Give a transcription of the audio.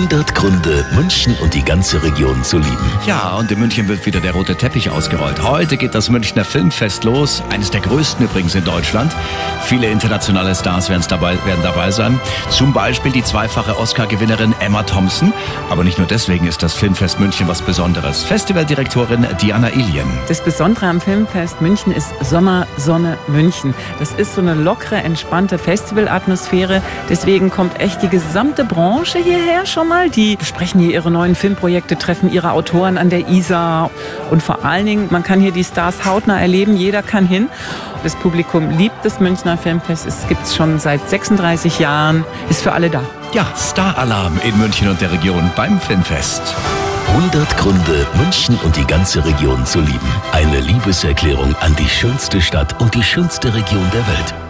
100 Gründe, München und die ganze Region zu lieben. Ja, und in München wird wieder der rote Teppich ausgerollt. Heute geht das Münchner Filmfest los. Eines der größten übrigens in Deutschland. Viele internationale Stars werden dabei, werden dabei sein. Zum Beispiel die zweifache Oscar-Gewinnerin Emma Thompson. Aber nicht nur deswegen ist das Filmfest München was Besonderes. Festivaldirektorin Diana Ilien. Das Besondere am Filmfest München ist Sommer, Sonne, München. Das ist so eine lockere, entspannte Festivalatmosphäre. Deswegen kommt echt die gesamte Branche hierher schon mal. Die besprechen hier ihre neuen Filmprojekte, treffen ihre Autoren an der Isar. Und vor allen Dingen, man kann hier die Stars hautnah erleben. Jeder kann hin. Das Publikum liebt das Münchner Filmfest. Es gibt es schon seit 36 Jahren. Ist für alle da. Ja, Star-Alarm in München und der Region beim Filmfest. 100 Gründe, München und die ganze Region zu lieben. Eine Liebeserklärung an die schönste Stadt und die schönste Region der Welt.